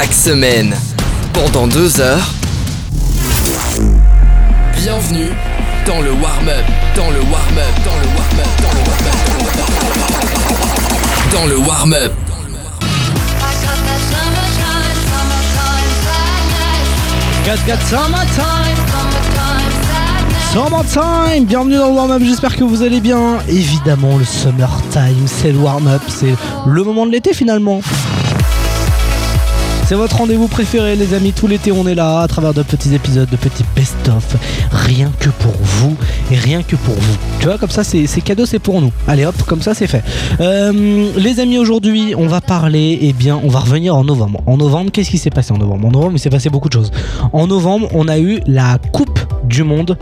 chaque semaine, pendant deux heures. Bienvenue dans le warm-up, dans le warm-up, dans le warm-up, dans le warm-up, dans le warm-up. Summertime, bienvenue dans le warm-up, j'espère que vous allez bien. Évidemment, le summertime, c'est le warm-up, c'est le moment de l'été finalement. C'est votre rendez-vous préféré les amis, tout l'été on est là à travers de petits épisodes, de petits best-of, rien que pour vous et rien que pour vous. Tu vois, comme ça c'est cadeau, c'est pour nous. Allez hop, comme ça c'est fait. Euh, les amis, aujourd'hui on va parler, eh bien on va revenir en novembre. En novembre, qu'est-ce qui s'est passé en novembre? En novembre il s'est passé beaucoup de choses. En novembre on a eu la Coupe du Monde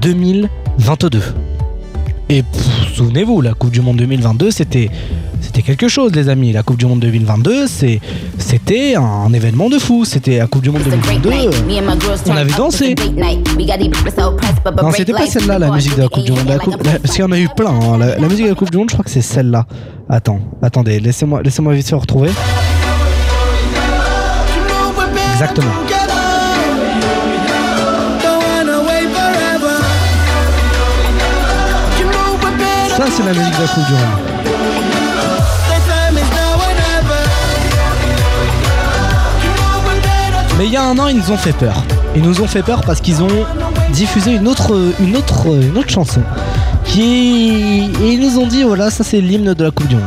2022. Et souvenez-vous, la Coupe du Monde 2022, c'était c'était quelque chose, les amis. La Coupe du Monde 2022, c'est c'était un événement de fou. C'était la Coupe du Monde 2022. On avait dansé. Non, c'était pas celle-là, la musique de la Coupe du Monde. La coupe- la- parce qu'il y en a eu plein. hein. La, la musique de la Coupe du Monde, je crois que c'est celle-là. Attends, attendez, laissez-moi laissez-moi vite fait retrouver. Exactement. Ça, c'est la musique de la Coupe du Monde. Mais il y a un an, ils nous ont fait peur. Ils nous ont fait peur parce qu'ils ont diffusé une autre, une autre, une autre chanson. Qui et ils nous ont dit voilà, ça c'est l'hymne de la Coupe du Monde.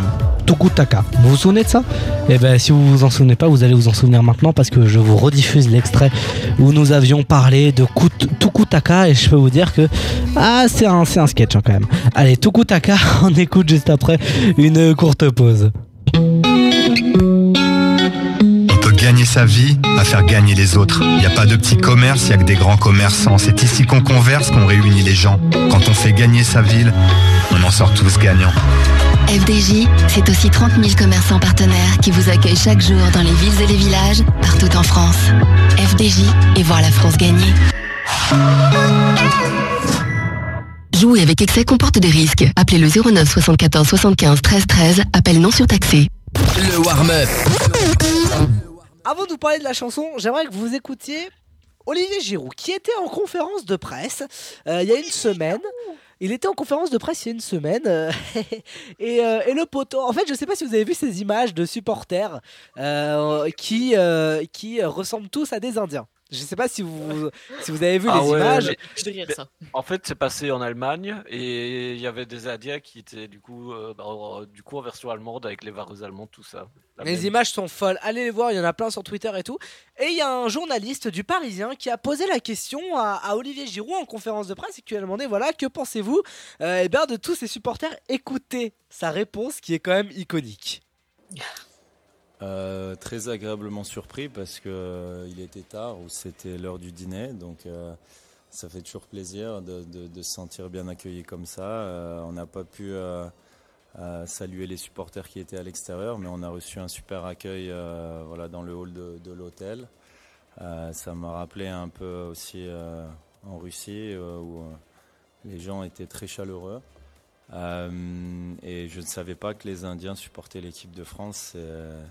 Tukutaka. Vous vous souvenez de ça? Eh ben, si vous vous en souvenez pas, vous allez vous en souvenir maintenant parce que je vous rediffuse l'extrait où nous avions parlé de Kut- Tukutaka et je peux vous dire que ah c'est un, un sketch hein, quand même. Allez, Tukutaka, on écoute juste après une courte pause. Sa vie à faire gagner les autres. Il n'y a pas de petits commerces, il n'y a que des grands commerçants. C'est ici qu'on converse, qu'on réunit les gens. Quand on fait gagner sa ville, on en sort tous gagnants. FDJ, c'est aussi 30 000 commerçants partenaires qui vous accueillent chaque jour dans les villes et les villages, partout en France. FDJ et voir la France gagner. Jouer avec excès comporte des risques. Appelez le 09 74 75 13 13, appel non surtaxé. Le warm-up, Avant de vous parler de la chanson, j'aimerais que vous écoutiez Olivier Giroud, qui était en conférence de presse euh, il y a une semaine. Il était en conférence de presse il y a une semaine. euh, et, euh, et le poteau. En fait, je sais pas si vous avez vu ces images de supporters qui, qui ressemblent tous à des Indiens. Je sais pas si vous, si vous avez vu Ah les ouais, images. mais- Je dirais ça. En fait, c'est passé en Allemagne et il y avait des Indiens qui étaient du coup, euh, bah, du coup en version allemande avec les vareuses allemandes, tout ça. Les même. images sont folles. Allez les voir, il y en a plein sur Twitter et tout. Et il y a un journaliste du Parisien qui a posé la question à, à Olivier Giroud en conférence de presse et qui lui a demandé voilà, que pensez-vous euh, eh ben, de tous ces supporters Écoutez sa réponse qui est quand même iconique. Euh, très agréablement surpris parce que euh, il était tard ou c'était l'heure du dîner, donc euh, ça fait toujours plaisir de, se sentir bien accueilli comme ça. On n'a pas pu saluer les supporters qui étaient à l'extérieur, mais on a reçu un super accueil voilà, dans le hall de, l'hôtel. Ça m'a rappelé un peu aussi en Russie où les gens étaient très chaleureux. Euh, et je ne savais pas que les Indiens supportaient l'équipe de France.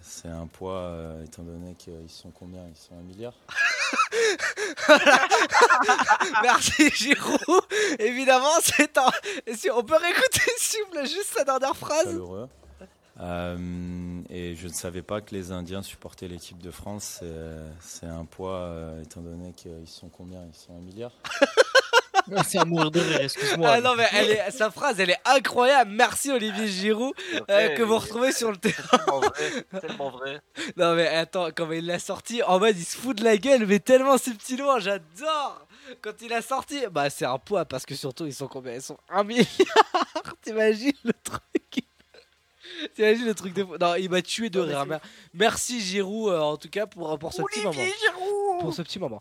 C'est, un poids, euh, étant donné qu'ils sont combien? Ils sont un milliard? Merci Giroud. Évidemment, c'est un. si on peut réécouter s'il vous plaît juste sa dernière phrase. Euh, et je ne savais pas que les Indiens supportaient l'équipe de France. C'est, c'est un poids, euh, étant donné qu'ils sont combien? Ils sont un milliard? C'est à mourir de rire, excuse-moi. Ah non mais elle est, sa phrase elle est incroyable. Merci Olivier Giroud euh, que vous retrouvez sur le terrain. Tellement vrai, tellement vrai. Non mais attends, quand il l'a sorti, en mode il se fout de la gueule, mais tellement subtilement, j'adore Quand il a sorti, bah c'est un poids, parce que surtout ils sont combien? Ils sont un milliard T'imagines le truc? T'imagines le truc de fou Non, il m'a tué de rire. Merci Giroud euh, en tout cas pour, pour ce petit moment. Pour ce petit moment.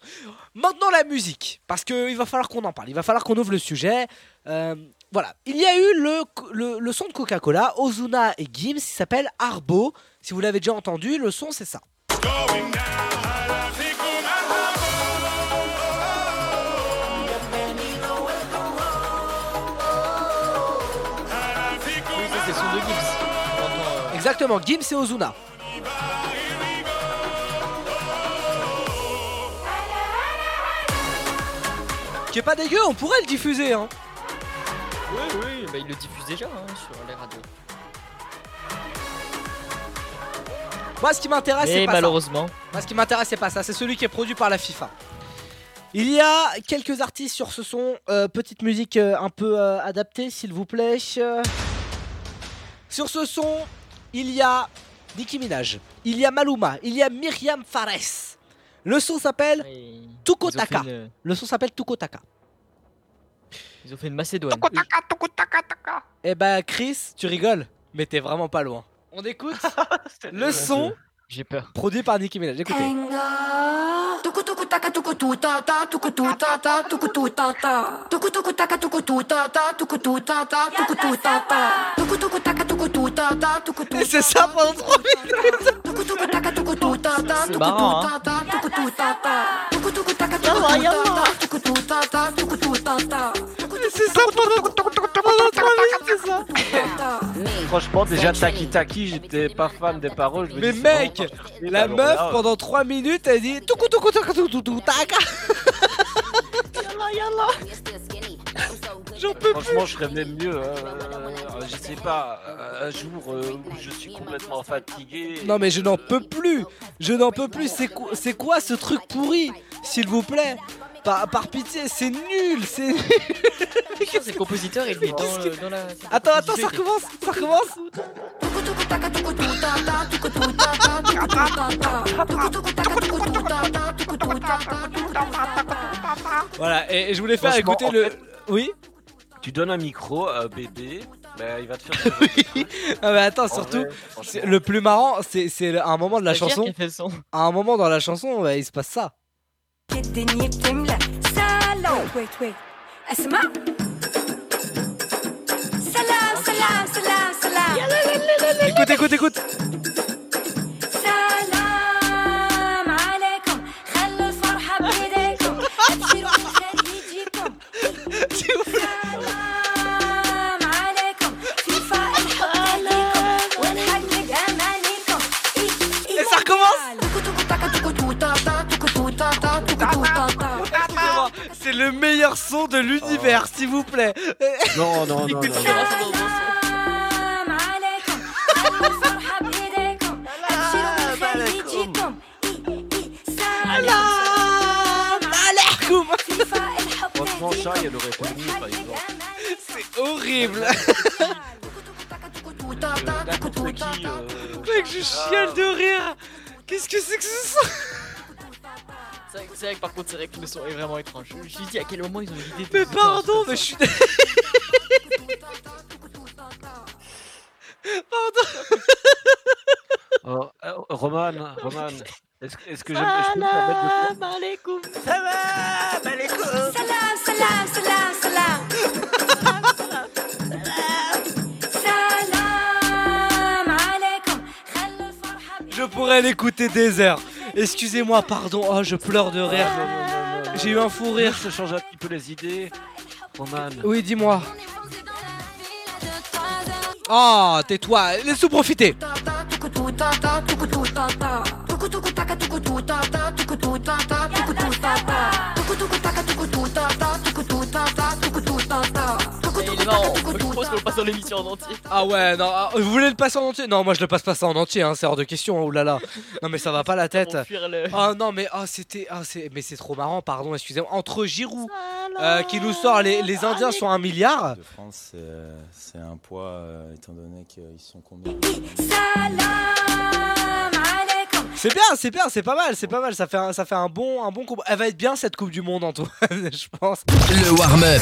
Maintenant la musique, parce qu'il va falloir qu'on en parle, il va falloir qu'on ouvre le sujet. Euh, voilà, il y a eu le, le, le son de Coca-Cola, Ozuna et Gims, qui s'appelle Arbo. Si vous l'avez déjà entendu, le son c'est ça. Oui, Exactement, Gims et Ozuna. Qui est pas dégueu, on pourrait le diffuser hein. Oui, oui, bah, il le diffuse déjà hein, sur les radios. Moi, ce qui m'intéresse, c'est pas malheureusement. ça. Moi, ce qui m'intéresse, c'est pas ça. C'est celui qui est produit par la FIFA. Il y a quelques artistes sur ce son. Euh, petite musique euh, un peu euh, adaptée, s'il vous plaît. Sur ce son, il y a Nicki Minaj, il y a Maluma, il y a Myriam Fares. Le son s'appelle ils, Tuko ils ont fait Taka. une, Le son s'appelle Tuko Taka. ils ont fait une Macédoine. Eh ben, Chris, tu rigoles, mais t'es vraiment pas loin. On écoute le son J'ai peur. produit par Nicki Minaj. Écoutez. Taka tuku tu ta ta tuku tu ta ta tuku tu ta ta tuku tuku taka tuku tu ta ta tuku tu ta ta tuku tu ta ta tuku tuku taka tuku tu ta ta tuku tu c'est ça pendant 3 minutes. tuku tuku taka tuku tu ta ta tuku tu ta ta tuku tu ta ta tuku tuku taka tuku tu ta ta tuku tu ta ta tuku tu ta ta C'est ça pendant 3 minutes, c'est ça. Franchement, déjà Taki Taki, j'étais pas fan des paroles. je me Mais dis, mec, La meuf pendant 3 minutes elle dit tuku tuku tuku tuku taka J'en peux plus. Franchement, je serais même mieux. euh, je sais pas, euh, un jour euh, où je suis complètement fatigué. Non mais je n'en peux plus. Je n'en peux plus. C'est quoi, c'est quoi ce truc pourri S'il vous plaît? Par, par pitié, c'est nul C'est nul c'est le compositeur, il est dans, le- dans la. Attends, attends, ça recommence Ça recommence Voilà, et, et je voulais faire Franchement, écouter en le... fait- Oui Tu donnes un micro à un bébé, bah, il va te faire. ce genre de. Ah attends, En surtout, vrai, franchement. c'est- le plus marrant, c'est c'est le- à un moment de la chanson, qui a fait le son. à un moment dans la chanson, bah, il se passe ça. الدنيا بتملى سلام ويت ويت اسمع سلام سلام سلام سلام Écoute, écoute, écoute de l'univers, s'il vous plaît. Non, non, non. C'est horrible. Mec, je chiale de rire. Qu'est-ce que c'est que ce c'est vrai que par contre, c'est vrai que le son est vraiment étrange. Je me dis à quel moment ils ont l'idée. Mais pardon, mais je suis. pardon oh, euh, Roman, Roman, est-ce que, est que. Salam alaikum Salam Je pourrais l'écouter des heures Excusez-moi, pardon, oh, je pleure de rire. J'ai eu un fou rire. Je change un petit peu les idées. Roman, Oui, dis-moi. Oh, tais-toi, laisse-nous profiter. Non, je propose qu'on le passe dans l'émission en entier. Ah ouais, non, ah, vous voulez le passer en entier? Non, moi je le passe pas ça en entier, hein, c'est hors de question, hein, oulala. Non, mais ça va pas la tête. Ah non, mais ah, c'était. Ah, mais c'est trop marrant, pardon, excusez-moi. Entre Giroud euh, qui nous sort les, les Indiens sont un milliard. De France, c'est euh, un poids euh, étant donné qu'ils sont combien? C'est bien, c'est bien, c'est pas mal, c'est pas mal. Ça fait un, ça fait un bon, un bon combo. Elle va être bien cette Coupe du Monde, Antoine, je pense. Le warm-up.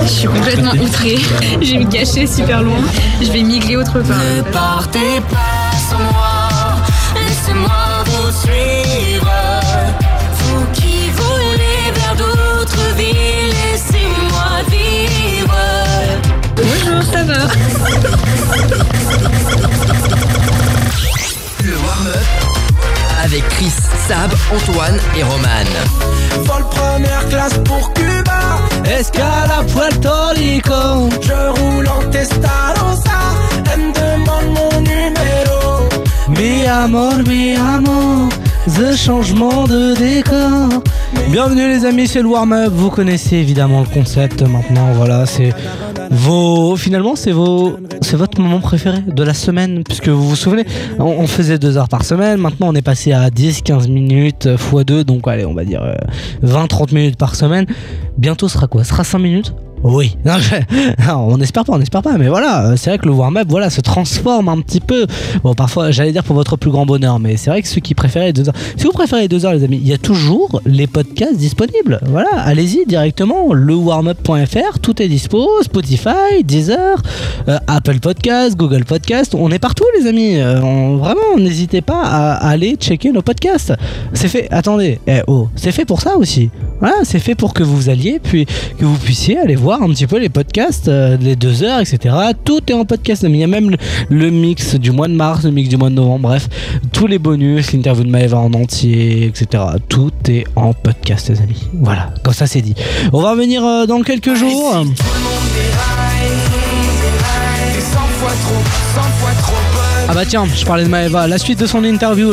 Je suis complètement outrée. Je vais me cacher super loin. Je vais migrer autre part. Ne partez pas sans moi, laissez-moi vous suivre. Vous qui voulez vers d'autres villes, laissez-moi vivre. Bonjour, ça va Le warm-up. Avec Chris, Sab, Antoine et Roman. Vol première classe pour Cuba. Escale à Puerto Rico Je roule en Testarossa. Elle me demande mon numéro. Mi amor mi amor The changement de décor Bienvenue les amis, c'est le warm-up. Vous connaissez évidemment le concept maintenant. Voilà, c'est vos. Finalement, c'est vos. C'est votre moment préféré de la semaine, puisque vous vous souvenez, on, faisait deux heures par semaine. Maintenant, on est passé à 10, 15 minutes euh, x 2 donc allez, on va dire euh, 20, 30 minutes par semaine. Bientôt, sera quoi? Sera 5 minutes? Oui, non, on espère pas, on espère pas, mais voilà, euh, c'est vrai que le warm-up, voilà, se transforme un petit peu. Bon, parfois, j'allais dire pour votre plus grand bonheur, mais c'est vrai que ceux qui préfèrent les deux heures, si vous préférez les deux heures, les amis, il y a toujours les podcasts disponibles. Voilà, allez-y directement, lewarmup.fr, tout est dispo, Spotify, Deezer, euh, Apple Podcast, Google Podcast, on est partout, les amis. Euh, vraiment, n'hésitez pas à, à aller checker nos podcasts. C'est fait, attendez, eh, oh, c'est fait pour ça aussi. Voilà, c'est fait pour que vous alliez, puis que vous puissiez aller voir un petit peu les podcasts, euh, les deux heures, etc. Tout est en podcast. Il y a même le, mix du mois de mars, le mix du mois de novembre, bref, tous les bonus, l'interview de Maëva en entier, etc. Tout est en podcast, les amis. Voilà, comme ça c'est dit. On va revenir euh, dans quelques jours. Ah bah tiens, je parlais de Maëva. La suite de son interview,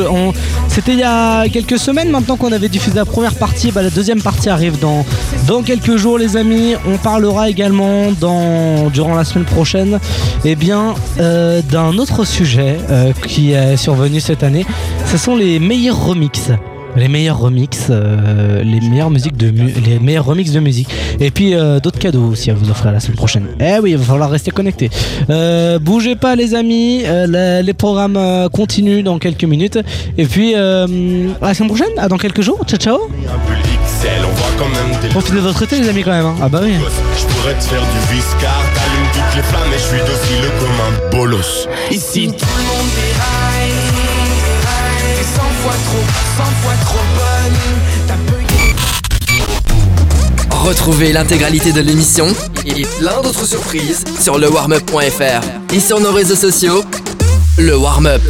c'était il y a quelques semaines maintenant qu'on avait diffusé la première partie. Bah, la deuxième partie arrive dans, dans quelques jours, les amis. On parlera également dans, durant la semaine prochaine eh bien, euh, d'un autre sujet euh, qui est survenu cette année. Ce sont les meilleurs remixes. Les meilleurs remixes, euh, les meilleures musiques de mu- les meilleurs remixes de musique. Et puis euh, d'autres cadeaux aussi à vous offrir la semaine prochaine. Eh oui, il va falloir rester connecté. Euh, bougez pas les amis, les programmes continuent dans quelques minutes. Et puis à la semaine prochaine, dans quelques jours. Ciao ciao. Profitez de votre été les amis quand même. hein. Ah bah oui. Je pourrais te faire du viscar, t'allumes toutes les flammes et je suis docile comme un bolos. Ici tout le monde Retrouvez l'intégralité de l'émission et plein d'autres surprises sur lewarmup.fr et sur nos réseaux sociaux. Le Warm-up.